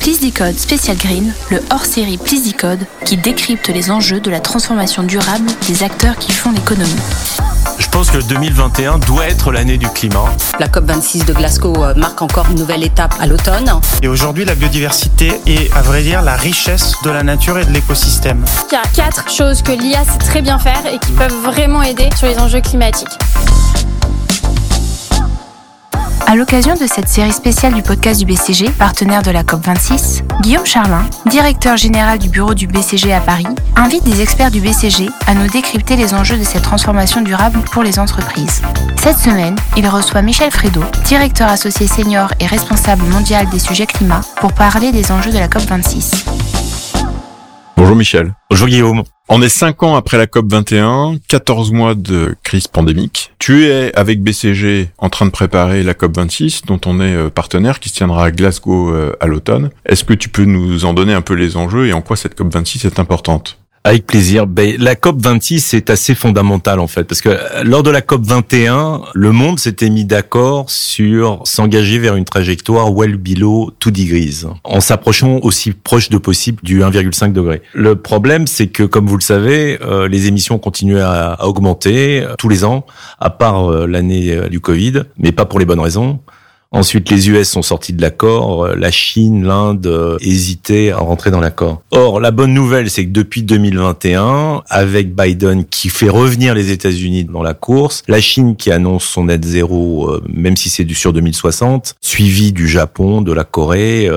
Plisdicode Special Green, le hors-série Plisdicode qui décrypte les enjeux de la transformation durable des acteurs qui font l'économie. Je pense que 2021 doit être l'année du climat. La COP26 de Glasgow euh, marque encore une nouvelle étape à l'automne. Et aujourd'hui, la biodiversité est, à vrai dire, la richesse de la nature et de l'écosystème. Il y a quatre choses que l'IA sait très bien faire et qui peuvent vraiment aider sur les enjeux climatiques. À l'occasion de cette série spéciale du podcast du BCG, partenaire de la COP26, Guillaume Charlin, directeur général du bureau du BCG à Paris, invite des experts du BCG à nous décrypter les enjeux de cette transformation durable pour les entreprises. Cette semaine, il reçoit Michel Fredo, directeur associé senior et responsable mondial des sujets climat, pour parler des enjeux de la COP26. Bonjour Michel. Bonjour Guillaume. On est cinq ans après la COP 21, 14 mois de crise pandémique. Tu es avec BCG en train de préparer la COP 26, dont on est euh, partenaire, qui se tiendra à Glasgow euh, à l'automne. Est-ce que tu peux nous en donner un peu les enjeux et en quoi cette COP 26 est importante? Avec plaisir. Ben, la COP 26 est assez fondamentale en fait, parce que euh, lors de la COP 21, le monde s'était mis d'accord sur s'engager vers une trajectoire well below 2 degrees, en s'approchant aussi proche de possible du 1,5 degré. Le problème, c'est que comme vous le savez, euh, les émissions continuent à, à augmenter euh, tous les ans, à part l'année du Covid, mais pas pour les bonnes raisons. Ensuite, les US sont sortis de l'accord. Euh, la Chine, l'Inde euh, hésitaient à rentrer dans l'accord. Or, la bonne nouvelle, c'est que depuis 2021, avec Biden qui fait revenir les États-Unis dans la course, la Chine qui annonce son net zéro, euh, même si c'est du sur 2060, suivi du Japon, de la Corée.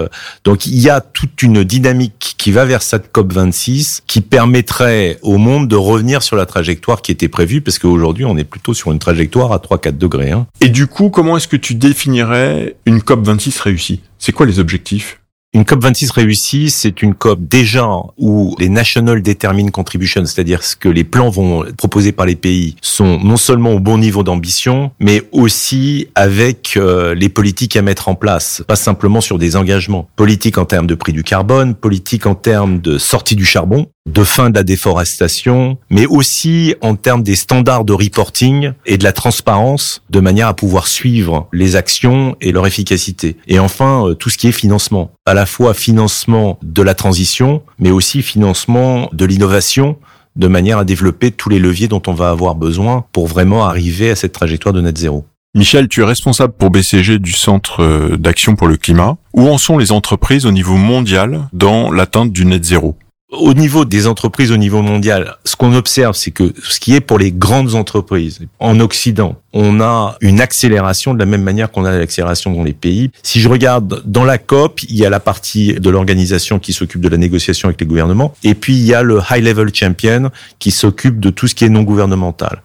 Donc, il y a toute une dynamique qui va vers cette COP 26 qui permettrait au monde de revenir sur la trajectoire qui était prévue, parce qu'aujourd'hui, on est plutôt sur une trajectoire à 3-4 degrés. Hein. Et du coup, comment est-ce que tu définirais une COP 26 réussie C'est quoi les objectifs? Une COP 26 réussie, c'est une COP déjà où les National Determined Contributions, c'est-à-dire ce que les plans vont proposer par les pays, sont non seulement au bon niveau d'ambition, mais aussi avec euh, les politiques à mettre en place, pas simplement sur des engagements. Politique en termes de prix du carbone, politique en termes de sortie du charbon, de fin de la déforestation, mais aussi en termes des standards de reporting et de la transparence, de manière à pouvoir suivre les actions et leur efficacité. Et enfin, euh, tout ce qui est financement. À la fois financement de la transition, mais aussi financement de l'innovation, de manière à développer tous les leviers dont on va avoir besoin pour vraiment arriver à cette trajectoire de net zéro. Michel, tu es responsable pour BCG du Centre euh, d'action pour le climat. Où en sont les entreprises au niveau mondial dans l'atteinte du net zéro? Au niveau des entreprises au niveau mondial, ce qu'on observe, c'est que ce qui est pour les grandes entreprises en Occident, on a une accélération de la même manière qu'on a l'accélération dans les pays. Si je regarde dans la COP, il y a la partie de l'organisation qui s'occupe de la négociation avec les gouvernements, et puis il y a le High Level Champion qui s'occupe de tout ce qui est non gouvernemental.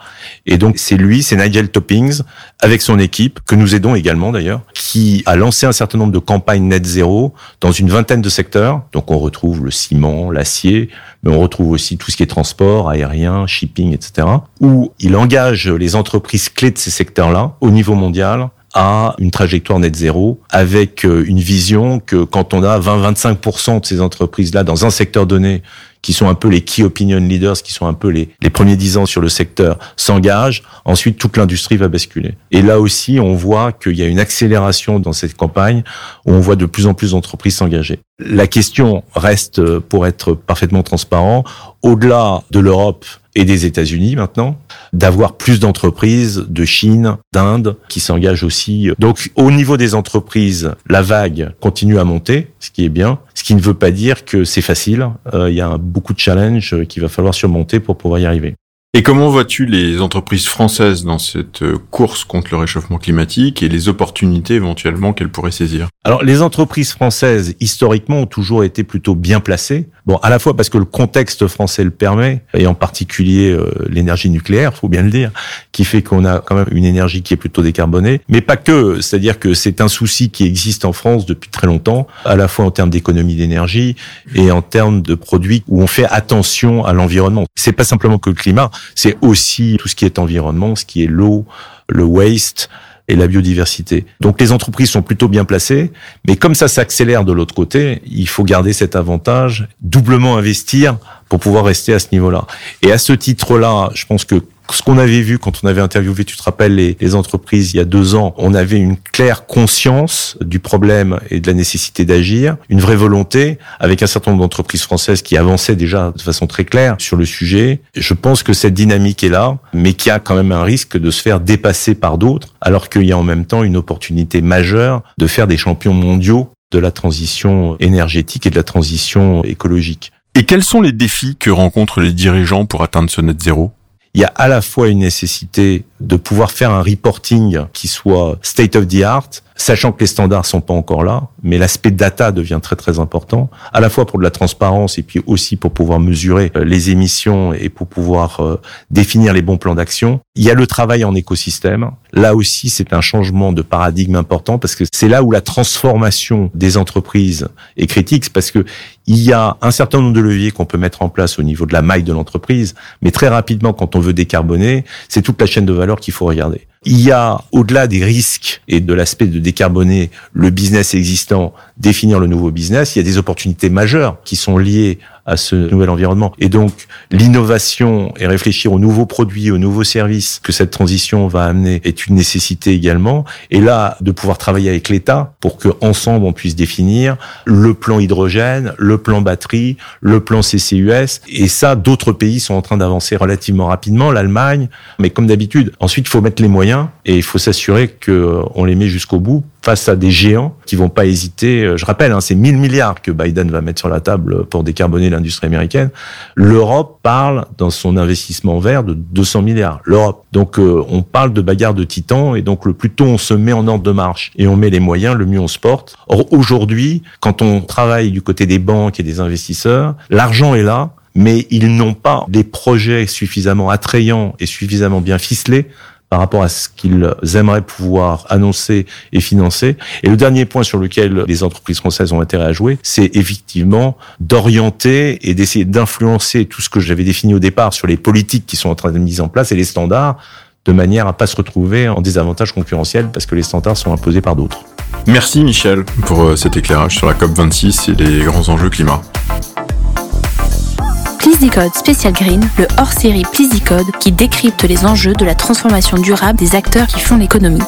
Et donc c'est lui, c'est Nigel Toppings, avec son équipe, que nous aidons également d'ailleurs, qui a lancé un certain nombre de campagnes net zéro dans une vingtaine de secteurs. Donc on retrouve le ciment, l'acier, mais on retrouve aussi tout ce qui est transport, aérien, shipping, etc. Où il engage les entreprises clés ces secteurs-là au niveau mondial à une trajectoire net zéro avec euh, une vision que quand on a 20-25% de ces entreprises-là dans un secteur donné qui sont un peu les key opinion leaders, qui sont un peu les, les premiers dix ans sur le secteur, s'engagent, ensuite toute l'industrie va basculer. Et là aussi, on voit qu'il y a une accélération dans cette campagne, où on voit de plus en plus d'entreprises s'engager. La question reste, pour être parfaitement transparent, au-delà de l'Europe et des États-Unis maintenant, d'avoir plus d'entreprises de Chine, d'Inde qui s'engagent aussi. Donc au niveau des entreprises, la vague continue à monter, ce qui est bien, ce qui ne veut pas dire que c'est facile. Euh, il y a beaucoup de challenges qu'il va falloir surmonter pour pouvoir y arriver. Et comment vois-tu les entreprises françaises dans cette euh, course contre le réchauffement climatique et les opportunités éventuellement qu'elles pourraient saisir? Alors les entreprises françaises historiquement ont toujours été plutôt bien placées. Bon, à la fois parce que le contexte français le permet et en particulier euh, l'énergie nucléaire, faut bien le dire, qui fait qu'on a quand même une énergie qui est plutôt décarbonée, mais pas que, c'est-à-dire que c'est un souci qui existe en France depuis très longtemps, à la fois en termes d'économie d'énergie et en termes de produits où on fait attention à l'environnement. C'est pas simplement que le climat, c'est aussi tout ce qui est environnement, ce qui est l'eau, le waste et la biodiversité. Donc les entreprises sont plutôt bien placées, mais comme ça s'accélère de l'autre côté, il faut garder cet avantage, doublement investir pour pouvoir rester à ce niveau-là. Et à ce titre-là, je pense que ce qu'on avait vu quand on avait interviewé, tu te rappelles, les, les, entreprises il y a deux ans, on avait une claire conscience du problème et de la nécessité d'agir, une vraie volonté, avec un certain nombre d'entreprises françaises qui avançaient déjà de façon très claire sur le sujet. Je pense que cette dynamique est là, mais qu'il y a quand même un risque de se faire dépasser par d'autres, alors qu'il y a en même temps une opportunité majeure de faire des champions mondiaux de la transition énergétique et de la transition écologique. Et quels sont les défis que rencontrent les dirigeants pour atteindre ce net zéro? Il y a à la fois une nécessité de pouvoir faire un reporting qui soit state of the art, sachant que les standards sont pas encore là, mais l'aspect data devient très très important, à la fois pour de la transparence et puis aussi pour pouvoir mesurer euh, les émissions et pour pouvoir euh, définir les bons plans d'action. Il y a le travail en écosystème. Là aussi, c'est un changement de paradigme important parce que c'est là où la transformation des entreprises est critique parce que il y a un certain nombre de leviers qu'on peut mettre en place au niveau de la maille de l'entreprise, mais très rapidement, quand on veut décarboner, c'est toute la chaîne de valeur qu'il faut regarder. Il y a, au-delà des risques et de l'aspect de décarboner le business existant, définir le nouveau business, il y a des opportunités majeures qui sont liées à ce nouvel environnement. Et donc, l'innovation et réfléchir aux nouveaux produits, aux nouveaux services que cette transition va amener est une nécessité également. Et là, de pouvoir travailler avec l'État pour que ensemble on puisse définir le plan hydrogène, le plan batterie, le plan CCUS. Et ça, d'autres pays sont en train d'avancer relativement rapidement, l'Allemagne. Mais comme d'habitude, ensuite, il faut mettre les moyens et il faut s'assurer qu'on les met jusqu'au bout face à des géants qui vont pas hésiter. Je rappelle, hein, c'est 1000 milliards que Biden va mettre sur la table pour décarboner l'industrie américaine. L'Europe parle dans son investissement vert de 200 milliards. L'Europe. Donc euh, on parle de bagarre de titans et donc le plus tôt on se met en ordre de marche et on met les moyens, le mieux on se porte. Or aujourd'hui, quand on travaille du côté des banques et des investisseurs, l'argent est là, mais ils n'ont pas des projets suffisamment attrayants et suffisamment bien ficelés par rapport à ce qu'ils aimeraient pouvoir annoncer et financer. Et le dernier point sur lequel les entreprises françaises ont intérêt à jouer, c'est effectivement d'orienter et d'essayer d'influencer tout ce que j'avais défini au départ sur les politiques qui sont en train de mise en place et les standards de manière à pas se retrouver en désavantage concurrentiel parce que les standards sont imposés par d'autres. Merci Michel pour euh, cet éclairage sur la COP26 et les grands enjeux climat. Please Code Special Green, le hors-série Please Code qui décrypte les enjeux de la transformation durable des acteurs qui font l'économie.